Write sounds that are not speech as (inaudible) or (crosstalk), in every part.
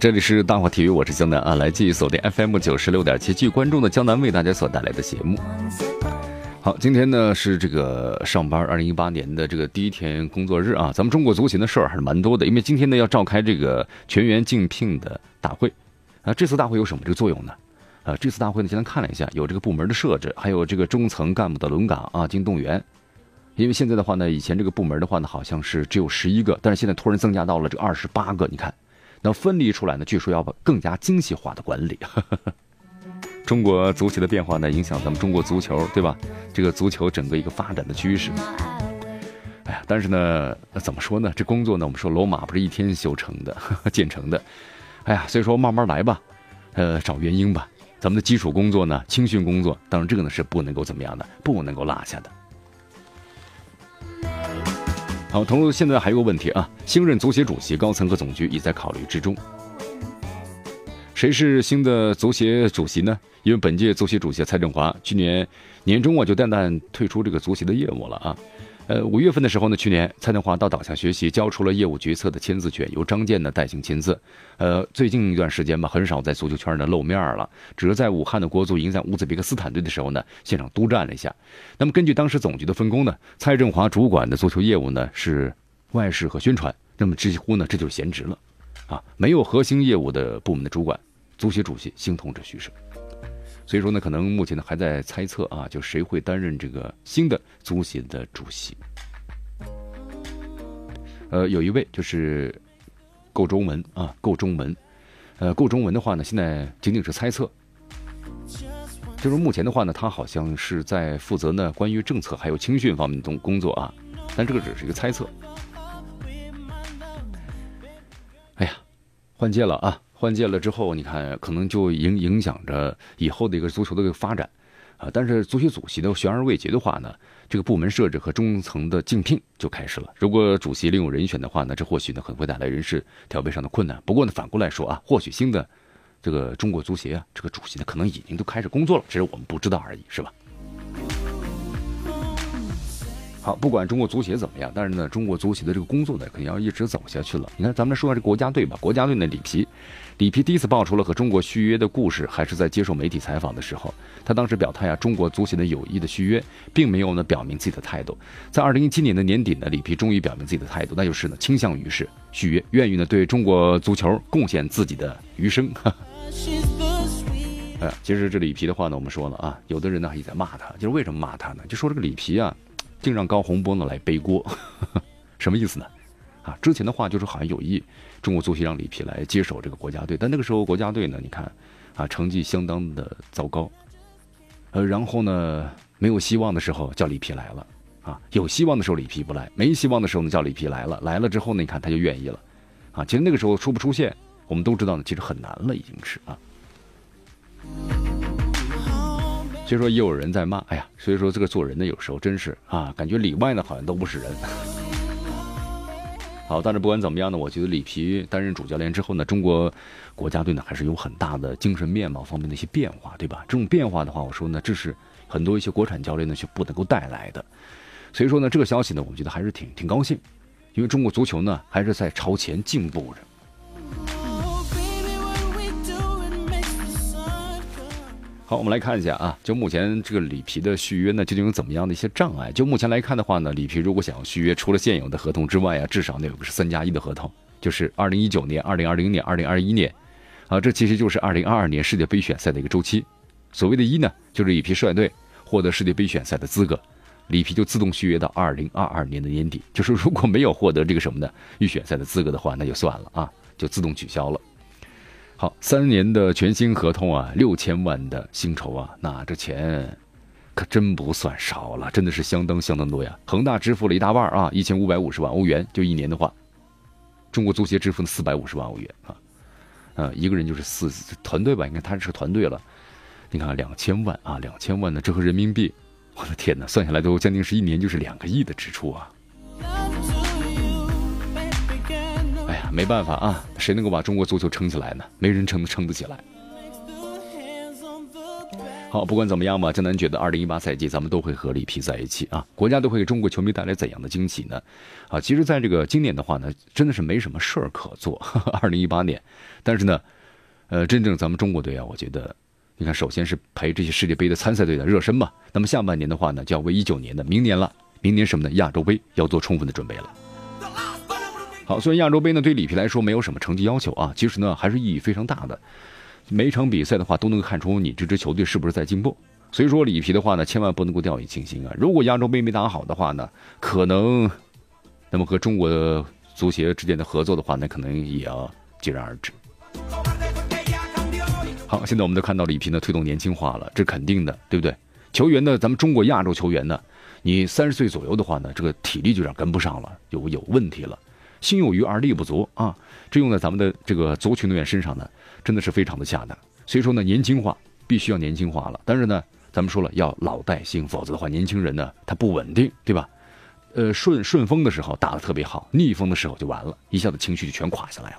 这里是大话体育，我是江南啊，来继续锁定 FM 九十六点七，继续关注的江南为大家所带来的节目。好，今天呢是这个上班二零一八年的这个第一天工作日啊，咱们中国足协的事儿还是蛮多的，因为今天呢要召开这个全员竞聘的大会啊。这次大会有什么这个作用呢？啊，这次大会呢，今天看了一下，有这个部门的设置，还有这个中层干部的轮岗啊进行动员。因为现在的话呢，以前这个部门的话呢，好像是只有十一个，但是现在突然增加到了这二十八个，你看。那分离出来呢？据说要把更加精细化的管理。(laughs) 中国足协的变化呢，影响咱们中国足球，对吧？这个足球整个一个发展的趋势。哎呀，但是呢，怎么说呢？这工作呢，我们说罗马不是一天修成的、(laughs) 建成的。哎呀，所以说慢慢来吧，呃，找原因吧。咱们的基础工作呢，青训工作，当然这个呢是不能够怎么样的，不能够落下的。好，同时现在还有个问题啊，新任足协主席高层和总局已在考虑之中。谁是新的足协主席呢？因为本届足协主席蔡振华去年年中啊就淡淡退出这个足协的业务了啊。呃，五月份的时候呢，去年蔡振华到岛下学习，交出了业务决策的签字权，由张健呢代行签字。呃，最近一段时间吧，很少在足球圈呢露面了，只是在武汉的国足迎战乌兹别克斯坦队的时候呢，现场督战了一下。那么根据当时总局的分工呢，蔡振华主管的足球业务呢是外事和宣传，那么几乎呢这就是闲职了，啊，没有核心业务的部门的主管，足协主席新同志徐设。所以说呢，可能目前呢还在猜测啊，就谁会担任这个新的足协的主席。呃，有一位就是够中文啊，够中文，呃，够中文的话呢，现在仅仅是猜测。就是目前的话呢，他好像是在负责呢关于政策还有青训方面的工工作啊，但这个只是一个猜测。哎呀，换届了啊！换届了之后，你看可能就影影响着以后的一个足球的一个发展，啊，但是足协主席的悬而未决的话呢，这个部门设置和中层的竞聘就开始了。如果主席另有人选的话呢，这或许呢可能会带来人事调配上的困难。不过呢，反过来说啊，或许新的这个中国足协啊，这个主席呢可能已经都开始工作了，只是我们不知道而已，是吧？好，不管中国足协怎么样，但是呢，中国足协的这个工作呢，肯定要一直走下去了。你看，咱们来说下这国家队吧。国家队的里皮，里皮第一次爆出了和中国续约的故事，还是在接受媒体采访的时候。他当时表态啊，中国足协的有意的续约，并没有呢表明自己的态度。在二零一七年的年底呢，里皮终于表明自己的态度，那就是呢倾向于是续约，愿意呢对中国足球贡献自己的余生。哎，(laughs) 其实这里皮的话呢，我们说了啊，有的人呢也在骂他，就是为什么骂他呢？就说这个里皮啊。竟让高洪波呢来背锅，(laughs) 什么意思呢？啊，之前的话就是好像有意中国足协让里皮来接手这个国家队，但那个时候国家队呢，你看啊，成绩相当的糟糕。呃，然后呢，没有希望的时候叫里皮来了，啊，有希望的时候里皮不来，没希望的时候呢叫里皮来了，来了之后呢，你看他就愿意了，啊，其实那个时候出不出现，我们都知道呢，其实很难了，已经是啊。所以说也有人在骂，哎呀，所以说这个做人呢，有时候真是啊，感觉里外呢好像都不是人。(laughs) 好，但是不管怎么样呢，我觉得里皮担任主教练之后呢，中国国家队呢还是有很大的精神面貌方面的一些变化，对吧？这种变化的话，我说呢，这是很多一些国产教练呢是不能够带来的。所以说呢，这个消息呢，我觉得还是挺挺高兴，因为中国足球呢还是在朝前进步着。好，我们来看一下啊，就目前这个里皮的续约呢，究竟有怎么样的一些障碍？就目前来看的话呢，里皮如果想要续约，除了现有的合同之外啊，至少得有个是三加一的合同，就是二零一九年、二零二零年、二零二一年，啊，这其实就是二零二二年世界杯选赛的一个周期。所谓的一呢，就是里皮率队获得世界杯选赛的资格，里皮就自动续约到二零二二年的年底。就是如果没有获得这个什么的预选赛的资格的话，那就算了啊，就自动取消了。好，三年的全新合同啊，六千万的薪酬啊，那这钱可真不算少了，真的是相当相当多呀。恒大支付了一大半啊，一千五百五十万欧元，就一年的话，中国足协支付了四百五十万欧元啊，呃，一个人就是四团队吧，应该他是个团队了。你看两千万啊，两千万呢，这和人民币我的天哪，算下来都将近是一年就是两个亿的支出啊！没办法啊，谁能够把中国足球撑起来呢？没人撑撑得起来。好，不管怎么样吧，江南觉得二零一八赛季咱们都会和里皮在一起啊，国家都会给中国球迷带来怎样的惊喜呢？啊，其实，在这个今年的话呢，真的是没什么事儿可做。(laughs) 二零一八年，但是呢，呃，真正咱们中国队啊，我觉得，你看，首先是陪这些世界杯的参赛队的热身嘛。那么下半年的话呢，就要为一九年的明年了，明年什么呢？亚洲杯要做充分的准备了。好，虽然亚洲杯呢对里皮来说没有什么成绩要求啊，其实呢还是意义非常大的。每一场比赛的话，都能看出你这支球队是不是在进步。所以说，里皮的话呢，千万不能够掉以轻心啊！如果亚洲杯没打好的话呢，可能，那么和中国足协之间的合作的话，那可能也要戛然而止。好，现在我们都看到里皮呢推动年轻化了，这肯定的，对不对？球员呢，咱们中国亚洲球员呢，你三十岁左右的话呢，这个体力就有点跟不上了，有有问题了。心有余而力不足啊，这用在咱们的这个足球运动员身上呢。真的是非常的恰当，所以说呢，年轻化必须要年轻化了。但是呢，咱们说了要老带新，否则的话，年轻人呢他不稳定，对吧？呃，顺顺风的时候打得特别好，逆风的时候就完了，一下子情绪就全垮下来了。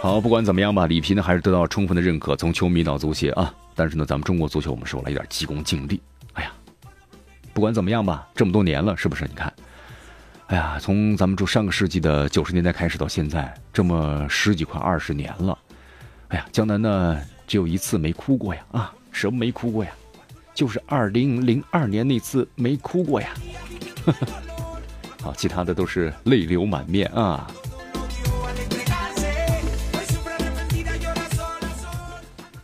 好，不管怎么样吧，里皮呢还是得到充分的认可，从球迷到足协啊。但是呢，咱们中国足球我们说了有点急功近利。不管怎么样吧，这么多年了，是不是？你看。哎呀，从咱们这上个世纪的九十年代开始到现在，这么十几快二十年了。哎呀，江南呢只有一次没哭过呀！啊，什么没哭过呀？就是二零零二年那次没哭过呀。(laughs) 好，其他的都是泪流满面啊。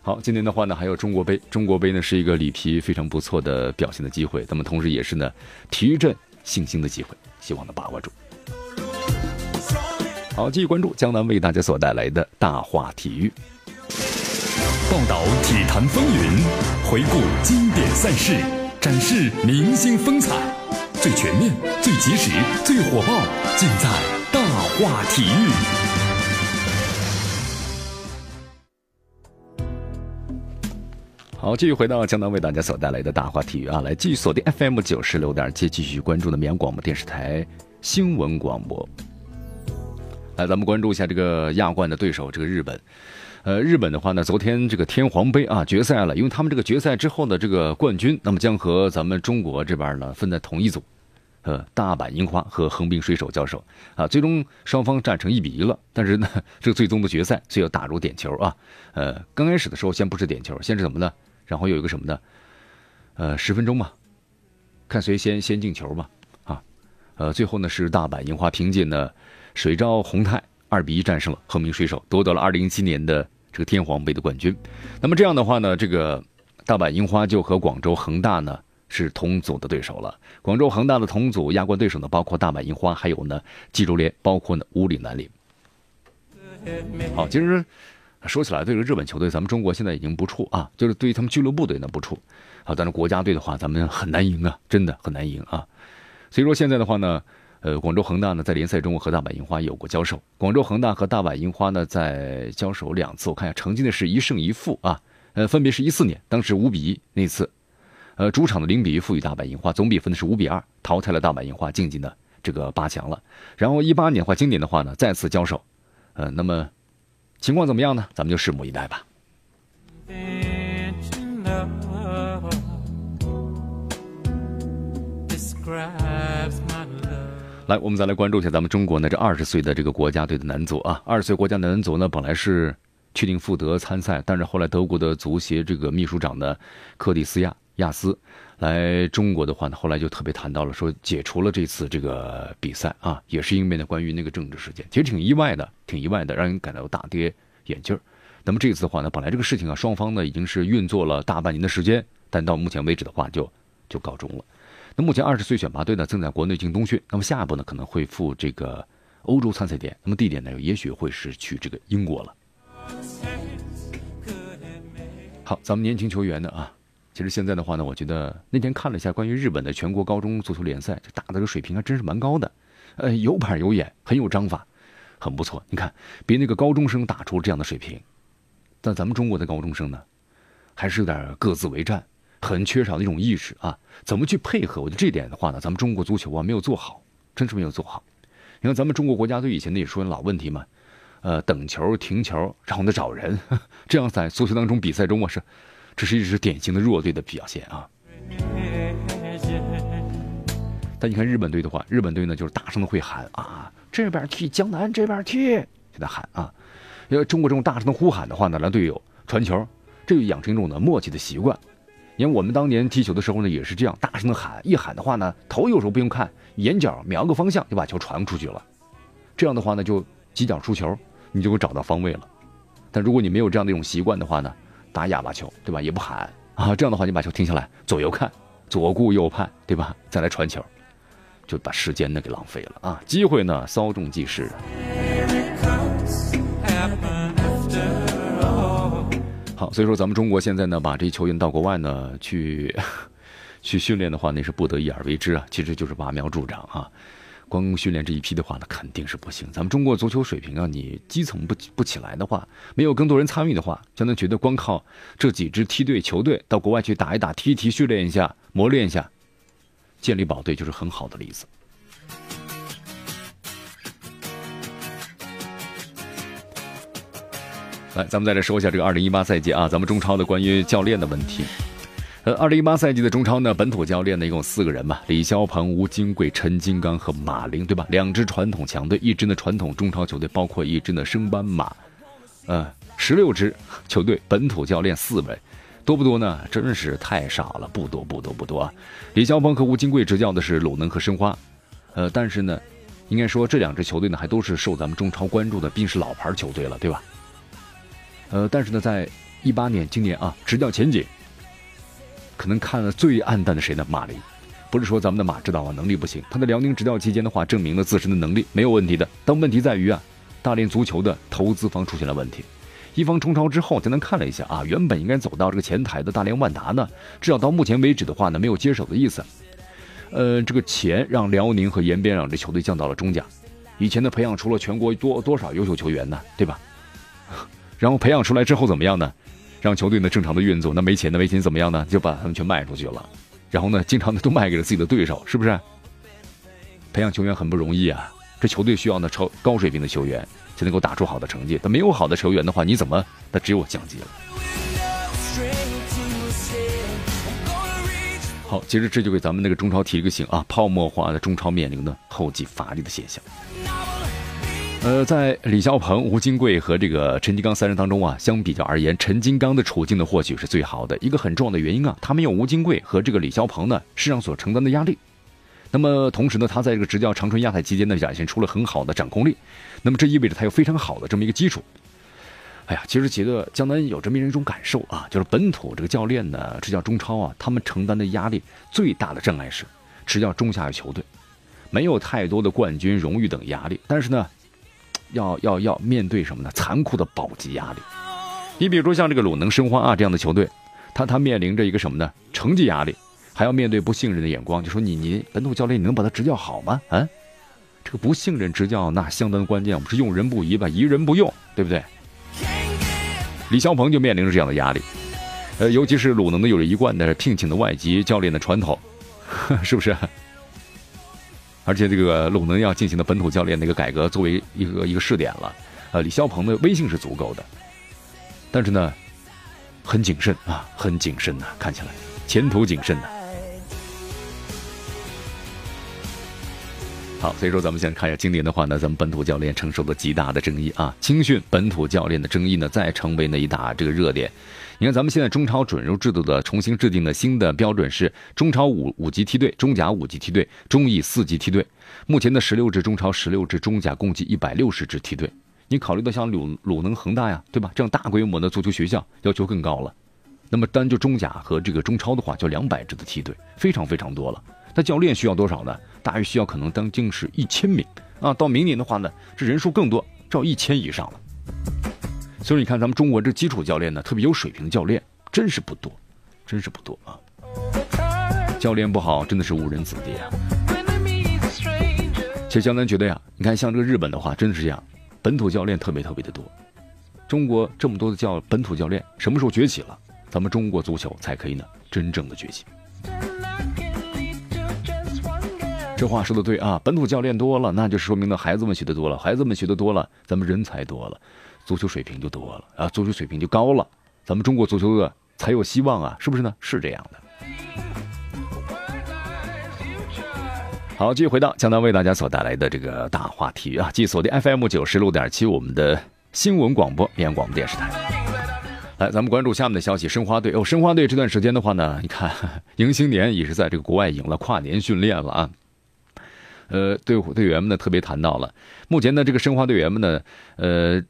好，今年的话呢，还有中国杯。中国杯呢是一个里皮非常不错的表现的机会，那么同时也是呢提振信心的机会。希望能把握住。好，继续关注江南为大家所带来的大话体育，报道体坛风云，回顾经典赛事，展示明星风采，最全面、最及时、最火爆，尽在大话体育。好，继续回到江南为大家所带来的大话体育啊，来继续锁定 FM 九十六点七，继续关注的绵阳广播电视台新闻广播。来，咱们关注一下这个亚冠的对手，这个日本。呃，日本的话呢，昨天这个天皇杯啊决赛了，因为他们这个决赛之后的这个冠军，那么将和咱们中国这边呢分在同一组，呃，大阪樱花和横滨水手交手啊，最终双方战成一比一了。但是呢，这个最终的决赛需要打入点球啊。呃，刚开始的时候先不是点球，先是怎么呢？然后有一个什么呢？呃，十分钟嘛，看谁先先进球嘛，啊，呃，最后呢是大阪樱花凭借呢水沼宏太二比一战胜了横滨水手，夺得了二零一七年的这个天皇杯的冠军。那么这样的话呢，这个大阪樱花就和广州恒大呢是同组的对手了。广州恒大的同组亚冠对手呢，包括大阪樱花，还有呢济州联，包括呢乌里南林。好，其实。说起来，对这个日本球队，咱们中国现在已经不怵啊，就是对于他们俱乐部队呢不怵，啊，但是国家队的话，咱们很难赢啊，真的很难赢啊。所以说现在的话呢，呃，广州恒大呢在联赛中和大阪樱花有过交手，广州恒大和大阪樱花呢在交手两次，我看一下成绩呢是一胜一负啊，呃，分别是一四年当时五比一那次，呃，主场的零比一负于大阪樱花，总比分呢是五比二淘汰了大阪樱花，晋级呢这个八强了。然后一八年的话，今年的话呢再次交手，呃，那么。情况怎么样呢？咱们就拭目以待吧。来，我们再来关注一下咱们中国呢这二十岁的这个国家队的男足啊。二十岁国家男足呢本来是确定赴德参赛，但是后来德国的足协这个秘书长呢克里斯亚亚斯。来中国的话呢，后来就特别谈到了说解除了这次这个比赛啊，也是因为呢关于那个政治事件，其实挺意外的，挺意外的，让人感到大跌眼镜儿。那么这次的话呢，本来这个事情啊，双方呢已经是运作了大半年的时间，但到目前为止的话就就告终了。那目前二十岁选拔队呢正在国内进冬训，那么下一步呢可能会赴这个欧洲参赛点，那么地点呢也许会是去这个英国了。好，咱们年轻球员呢啊。其实现在的话呢，我觉得那天看了一下关于日本的全国高中足球联赛，这打的这个水平还真是蛮高的，呃，有板有眼，很有章法，很不错。你看，别那个高中生打出这样的水平，但咱们中国的高中生呢，还是有点各自为战，很缺少那种意识啊。怎么去配合？我觉得这点的话呢，咱们中国足球啊没有做好，真是没有做好。你看咱们中国国家队以前那也说老问题嘛，呃，等球、停球，然后呢找人，(laughs) 这样在足球当中比赛中我是，这是一支典型的弱队的表现啊。但你看日本队的话，日本队呢就是大声的会喊啊，这边踢江南，这边踢，就在喊啊。因为中国这种大声的呼喊的话呢，让队友传球，这就养成一种呢默契的习惯。因为我们当年踢球的时候呢，也是这样大声的喊，一喊的话呢，头有时候不用看，眼角瞄个方向就把球传出去了。这样的话呢，就几脚出球，你就会找到方位了。但如果你没有这样的一种习惯的话呢，打哑巴球，对吧？也不喊啊，这样的话你把球停下来，左右看，左顾右盼，对吧？再来传球。就把时间呢给浪费了啊！机会呢稍纵即逝。好，所以说咱们中国现在呢把这些球员到国外呢去 (laughs) 去训练的话，那是不得已而为之啊，其实就是拔苗助长啊。光训练这一批的话呢，肯定是不行。咱们中国足球水平啊，你基层不不起来的话，没有更多人参与的话，相当觉得光靠这几支梯队球队到国外去打一打、踢一踢、训练一下、磨练一下。建立宝队就是很好的例子。来，咱们再来说一下这个二零一八赛季啊，咱们中超的关于教练的问题。呃，二零一八赛季的中超呢，本土教练呢一共四个人嘛，李霄鹏、吴金贵、陈金刚和马林，对吧？两支传统强队，一支呢传统中超球队，包括一支呢升班马，呃，十六支球队本土教练四位。多不多呢？真是太少了，不多不多不多啊！李霄鹏和吴金贵执教的是鲁能和申花，呃，但是呢，应该说这两支球队呢还都是受咱们中超关注的，并是老牌球队了，对吧？呃，但是呢，在一八年今年啊，执教前景可能看了最暗淡的谁呢？马林，不是说咱们的马指导啊能力不行，他在辽宁执教期间的话，证明了自身的能力没有问题的，但问题在于啊，大连足球的投资方出现了问题。一方冲超之后，简单看了一下啊，原本应该走到这个前台的大连万达呢，至少到目前为止的话呢，没有接手的意思。呃，这个钱让辽宁和延边两支球队降到了中甲。以前呢，培养出了全国多多少优秀球员呢，对吧？(laughs) 然后培养出来之后怎么样呢？让球队呢正常的运作，那没钱的没钱怎么样呢？就把他们全卖出去了。然后呢，经常的都卖给了自己的对手，是不是？培养球员很不容易啊，这球队需要呢超高水平的球员。才能够打出好的成绩。但没有好的球员的话，你怎么？那只有降级了。好，其实这就给咱们那个中超提了个醒啊，泡沫化的中超面临的后继乏力的现象。呃，在李霄鹏、吴金贵和这个陈金刚三人当中啊，相比较而言，陈金刚的处境呢或许是最好的。一个很重要的原因啊，他没有吴金贵和这个李霄鹏呢身上所承担的压力。那么同时呢，他在这个执教长春亚泰期间呢，展现出了很好的掌控力。那么这意味着他有非常好的这么一个基础。哎呀，其实觉得江南有这么一种感受啊，就是本土这个教练呢，执教中超啊，他们承担的压力最大的障碍是执教中下游球队，没有太多的冠军荣誉等压力，但是呢，要要要面对什么呢？残酷的保级压力。你比如说像这个鲁能、申花啊这样的球队，他他面临着一个什么呢？成绩压力。还要面对不信任的眼光，就说你你本土教练你能把他执教好吗？啊，这个不信任执教那相当关键，我们是用人不疑吧，疑人不用，对不对？李霄鹏就面临着这样的压力，呃，尤其是鲁能的有着一贯的聘请的外籍教练的传统，(laughs) 是不是？而且这个鲁能要进行的本土教练那个改革作为一个一个试点了，呃，李霄鹏的威信是足够的，但是呢，很谨慎啊，很谨慎呐，看起来前途谨慎呐。好，所以说咱们先看一下今年的话呢，咱们本土教练承受的极大的争议啊，青训本土教练的争议呢，再成为那一大这个热点。你看，咱们现在中超准入制度的重新制定的新的标准是中超五五级梯队、中甲五级梯队、中乙四级梯队。目前的十六支中超、十六支中甲，共计一百六十支梯队。你考虑到像鲁鲁能、恒大呀，对吧？这样大规模的足球学校要求更高了。那么单就中甲和这个中超的话，就两百支的梯队，非常非常多了。那教练需要多少呢？大约需要可能将近是一千名啊！到明年的话呢，这人数更多，照一千以上了。所以你看，咱们中国这基础教练呢，特别有水平的教练，真是不多，真是不多啊！教练不好，真的是误人子弟啊！其实江南觉得呀，你看像这个日本的话，真的是这样，本土教练特别特别的多。中国这么多的教本土教练，什么时候崛起了？咱们中国足球才可以呢真正的崛起。这话说的对啊，本土教练多了，那就说明呢孩子们学的多了，孩子们学的多了，咱们人才多了，足球水平就多了啊，足球水平就高了，咱们中国足球的才有希望啊，是不是呢？是这样的。好，继续回到江南为大家所带来的这个大话题啊，继续锁定 FM 九十六点七，我们的新闻广播绵阳广播电视台。来，咱们关注下面的消息，申花队哦，申花队这段时间的话呢，你看 (laughs) 迎新年也是在这个国外赢了跨年训练了啊。呃，队队员们呢特别谈到了，目前呢这个申花队员们呢，呃，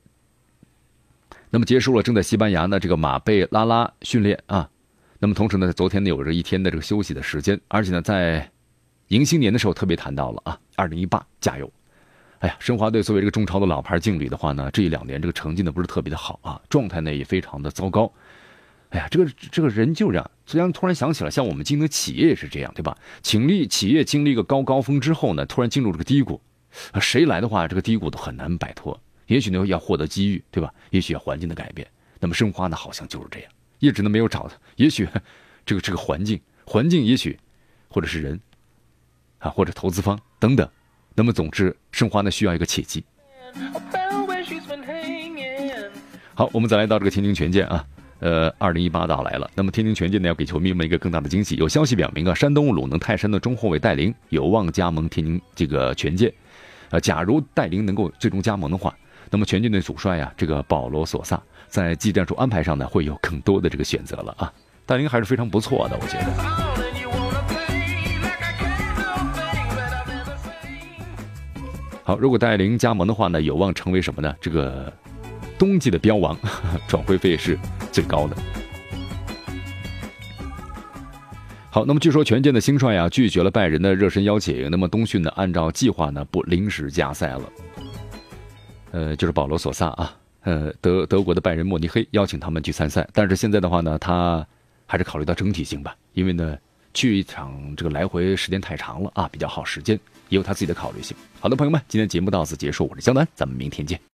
那么结束了正在西班牙呢这个马贝拉拉训练啊，那么同时呢，昨天呢有着一天的这个休息的时间，而且呢在迎新年的时候特别谈到了啊，二零一八加油！哎呀，申花队作为这个中超的老牌劲旅的话呢，这一两年这个成绩呢不是特别的好啊，状态呢也非常的糟糕。哎呀，这个这个人就这样。虽然突然想起了，像我们经营企业也是这样，对吧？请力企业经历一个高高峰之后呢，突然进入这个低谷，啊谁来的话，这个低谷都很难摆脱。也许呢要获得机遇，对吧？也许要环境的改变。那么申花呢，好像就是这样，一直呢没有找的。也许这个这个环境，环境也许，或者是人，啊，或者投资方等等。那么总之，申花呢需要一个契机。好，我们再来到这个天津权健啊。呃，二零一八到来了，那么天津权健呢要给球迷们一个更大的惊喜。有消息表明啊，山东鲁能泰山的中后卫戴琳有望加盟天津这个权健。呃，假如戴琳能够最终加盟的话，那么权健队主帅呀，这个保罗索萨在技战术安排上呢会有更多的这个选择了啊。戴琳还是非常不错的，我觉得。好，如果戴琳加盟的话呢，有望成为什么呢？这个。冬季的标王，(laughs) 转会费是最高的。好，那么据说权健的新帅啊拒绝了拜仁的热身邀请，那么冬训呢按照计划呢不临时加赛了。呃，就是保罗索萨啊，呃德德国的拜仁慕尼黑邀请他们去参赛，但是现在的话呢，他还是考虑到整体性吧，因为呢去一场这个来回时间太长了啊，比较耗时间，也有他自己的考虑性。好的，朋友们，今天节目到此结束，我是江南，咱们明天见。